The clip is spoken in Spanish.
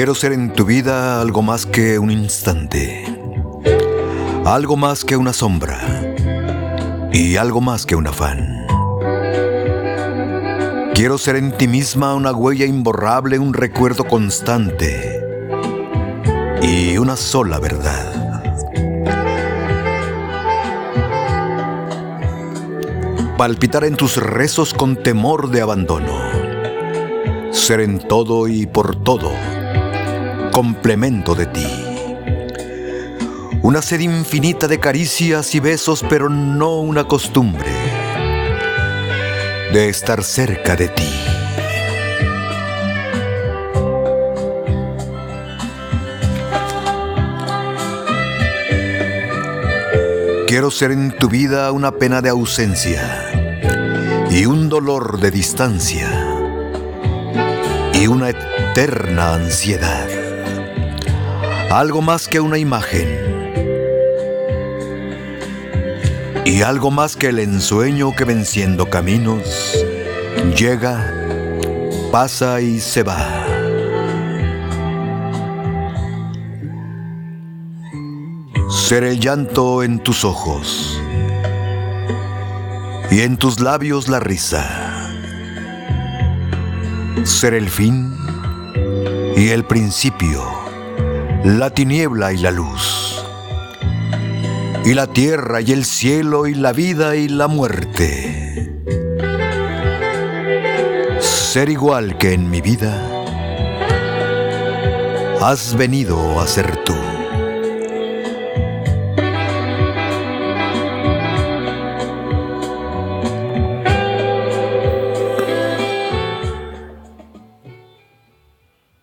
Quiero ser en tu vida algo más que un instante, algo más que una sombra y algo más que un afán. Quiero ser en ti misma una huella imborrable, un recuerdo constante y una sola verdad. Palpitar en tus rezos con temor de abandono. Ser en todo y por todo complemento de ti. Una sed infinita de caricias y besos, pero no una costumbre de estar cerca de ti. Quiero ser en tu vida una pena de ausencia y un dolor de distancia y una eterna ansiedad. Algo más que una imagen y algo más que el ensueño que venciendo caminos llega, pasa y se va. Ser el llanto en tus ojos y en tus labios la risa. Ser el fin y el principio, la tiniebla y la luz, y la tierra y el cielo y la vida y la muerte. Ser igual que en mi vida has venido a ser tú.